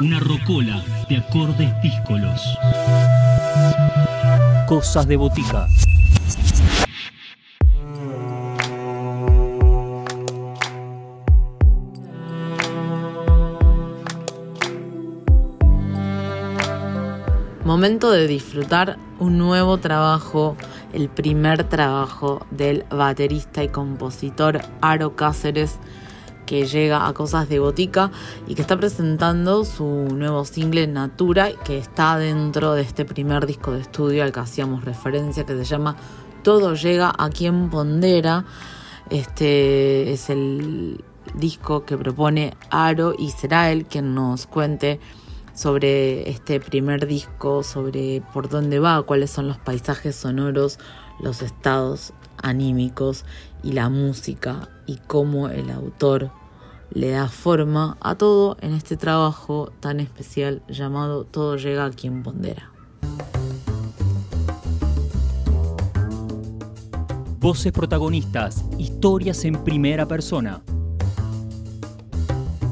Una rocola de acordes díscolos. Cosas de botica. Momento de disfrutar un nuevo trabajo, el primer trabajo del baterista y compositor Aro Cáceres que llega a Cosas de Botica y que está presentando su nuevo single Natura que está dentro de este primer disco de estudio al que hacíamos referencia que se llama Todo llega a quien pondera. Este es el disco que propone Aro y será él quien nos cuente sobre este primer disco, sobre por dónde va, cuáles son los paisajes sonoros, los estados anímicos y la música y cómo el autor le da forma a todo en este trabajo tan especial llamado Todo llega a quien pondera. Voces protagonistas, historias en primera persona.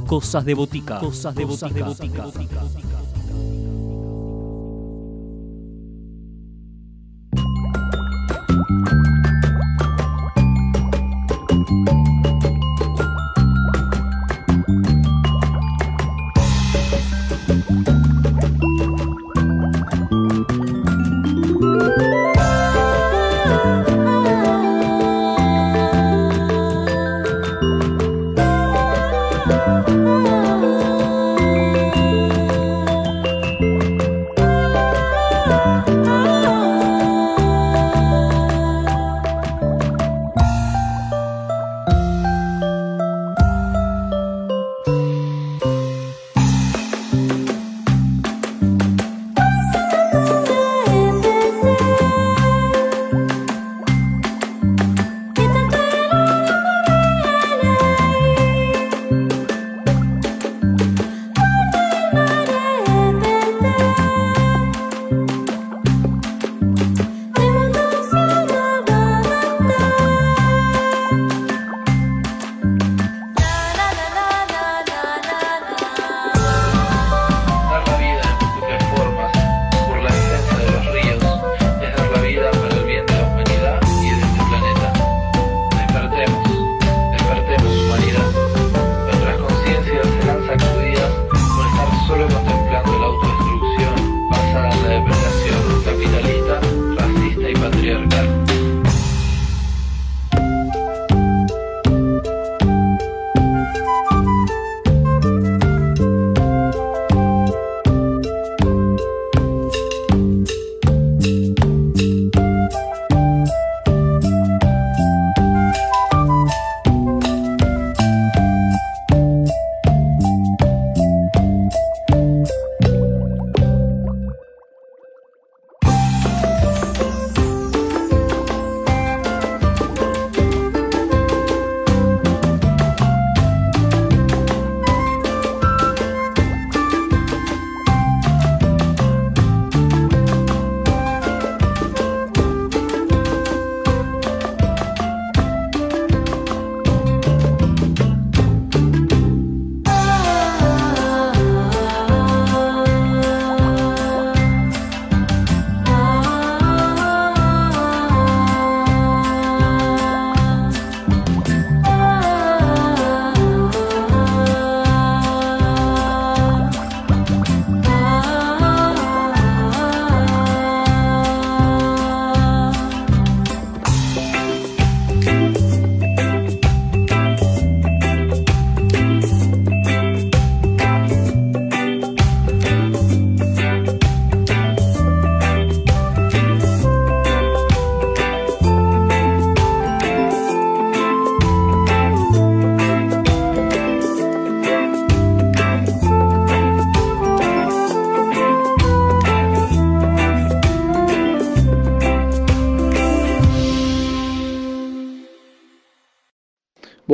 Cosas de botica. Cosas de botica. De botica.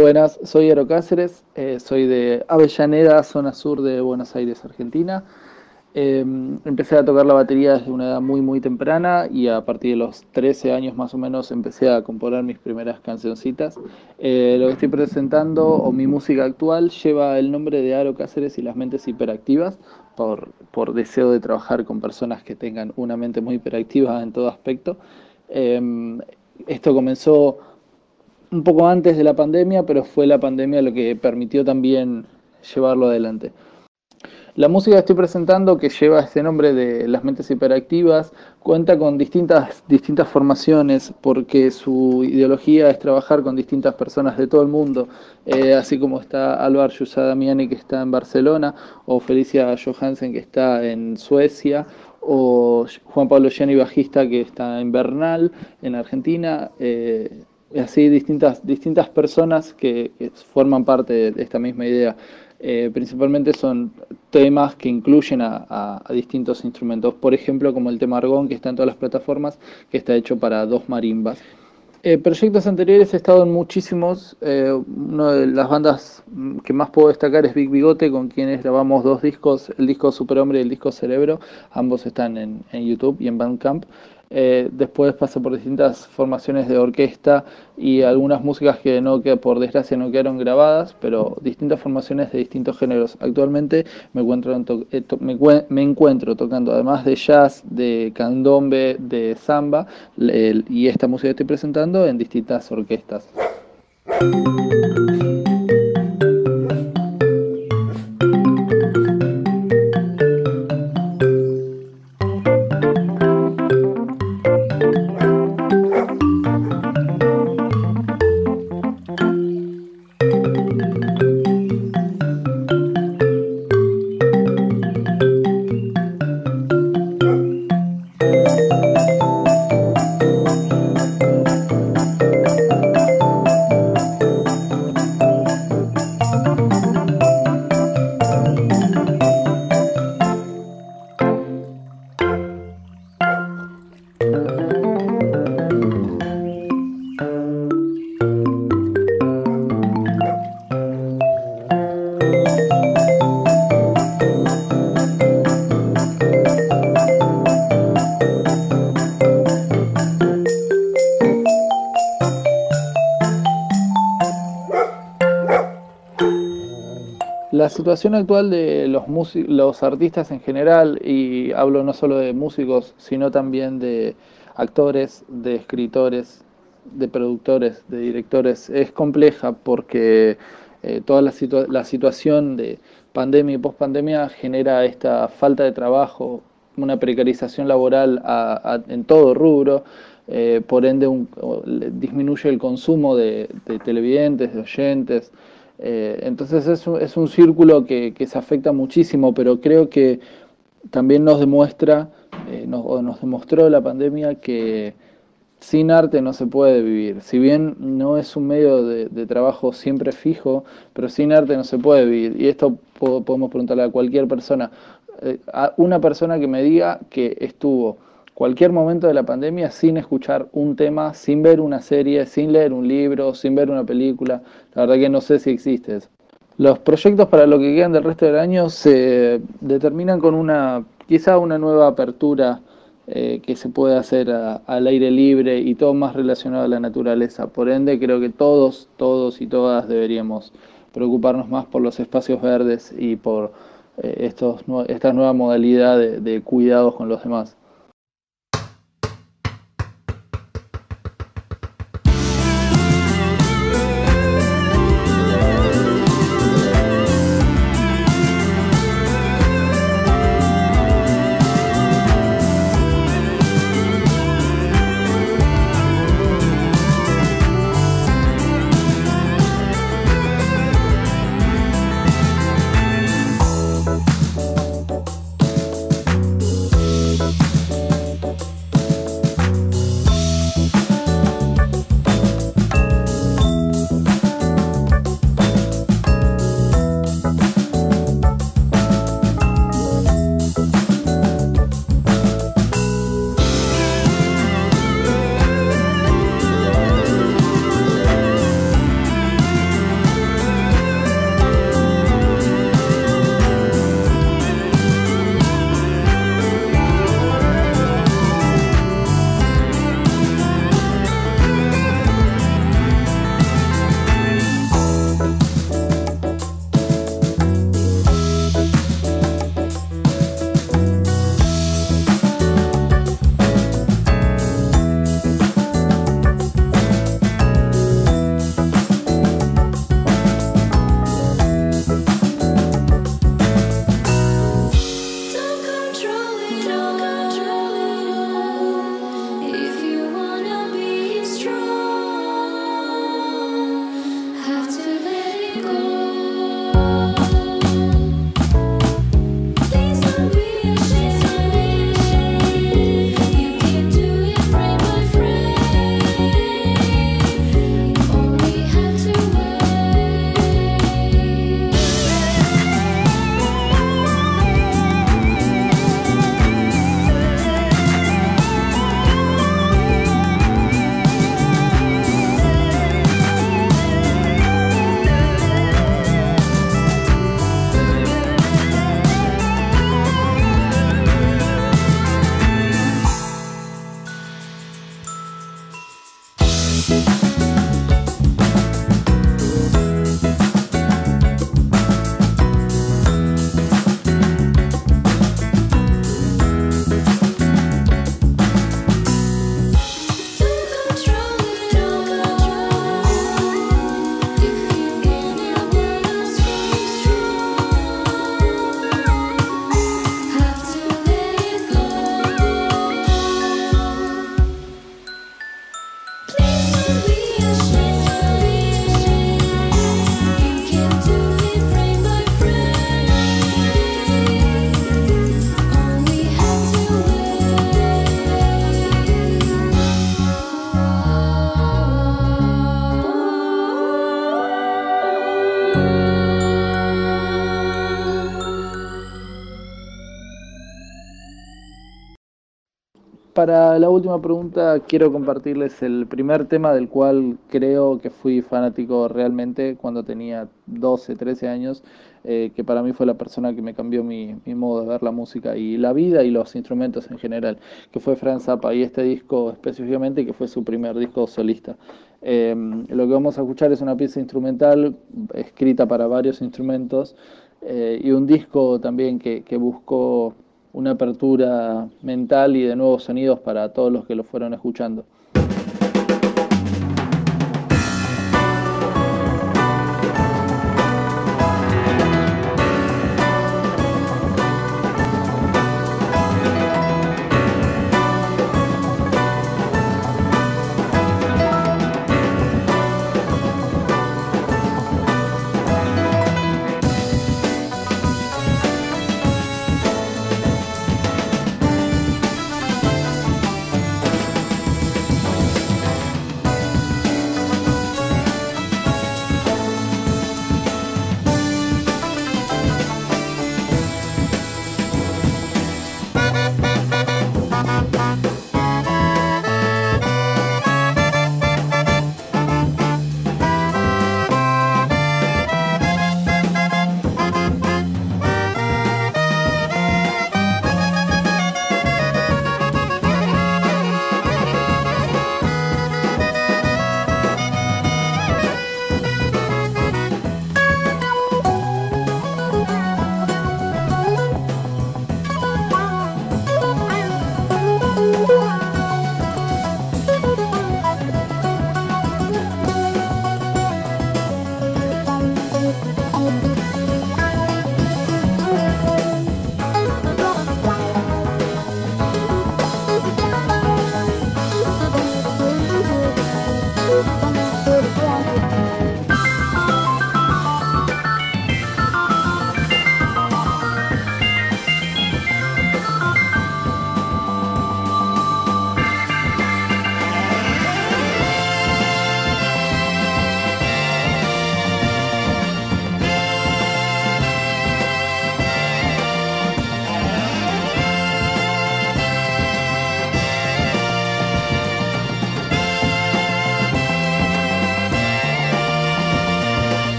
Buenas, soy Aro Cáceres, eh, soy de Avellaneda, zona sur de Buenos Aires, Argentina. Em, empecé a tocar la batería desde una edad muy muy temprana y a partir de los 13 años más o menos empecé a componer mis primeras cancioncitas. Eh, lo que estoy presentando o mi música actual lleva el nombre de Aro Cáceres y las mentes hiperactivas por, por deseo de trabajar con personas que tengan una mente muy hiperactiva en todo aspecto. Em, esto comenzó un poco antes de la pandemia, pero fue la pandemia lo que permitió también llevarlo adelante. La música que estoy presentando, que lleva este nombre de Las Mentes Hiperactivas, cuenta con distintas, distintas formaciones, porque su ideología es trabajar con distintas personas de todo el mundo, eh, así como está Álvaro Damiani, que está en Barcelona, o Felicia Johansen, que está en Suecia, o Juan Pablo Gianni, bajista, que está en Bernal, en Argentina. Eh, así distintas, distintas personas que forman parte de esta misma idea. Eh, principalmente son temas que incluyen a, distintos instrumentos, por ejemplo como el tema Argón que está en todas las plataformas, que está hecho para dos marimbas. Eh, proyectos anteriores he estado en muchísimos, eh, una de las bandas que más puedo destacar es Big Bigote, con quienes grabamos dos discos, el disco Superhombre y el disco Cerebro, ambos están en, en YouTube y en Bandcamp. Eh, después pasé por distintas formaciones de orquesta y algunas músicas que no que por desgracia no quedaron grabadas, pero distintas formaciones de distintos géneros. Actualmente me encuentro, eh, me, encuentro tocando además de jazz, de candombe, de samba y esta música estoy presentando en distintas orquestas. Situación actual de los, los artistas en general, y hablo no solo de músicos, sino también de actores, de escritores, de productores, de directores, es compleja porque eh, toda la, la, situación de pandemia y pospandemia genera esta falta de trabajo, una precarización laboral en todo rubro, eh, por ende disminuye el consumo de televidentes, de oyentes. Eh, entonces es un, es un círculo que, se afecta muchísimo, pero creo que también nos demuestra, eh, nos, o nos demostró la pandemia que sin arte no se puede vivir. Si bien no es un medio de, de trabajo siempre fijo, pero sin arte no se puede vivir. Y esto podemos preguntarle a cualquier persona, eh, a una persona que me diga que estuvo cualquier momento de la pandemia sin escuchar un tema, sin ver una serie, sin leer un libro, sin ver una película. La verdad que no sé si existe eso. Los proyectos para lo que quedan del resto del año se determinan con una, quizá una nueva apertura eh, que se puede hacer al aire libre y todo más relacionado a la naturaleza. Por ende, creo que todos, todos y todas deberíamos preocuparnos más por los espacios verdes y por eh, estos, esta nueva modalidad de, de cuidados con los demás. Para la última pregunta quiero compartirles el primer tema del cual creo que fui fanático realmente cuando tenía 12, 13 años, eh, que para mí fue la persona que me cambió mi, modo de ver la música y la vida y los instrumentos en general, que fue Franz Zappa y este disco específicamente que fue su primer disco solista. Em, lo que vamos a escuchar es una pieza instrumental escrita para varios instrumentos eh, y un disco también que, que buscó una apertura mental y de nuevos sonidos para todos los que lo fueron escuchando.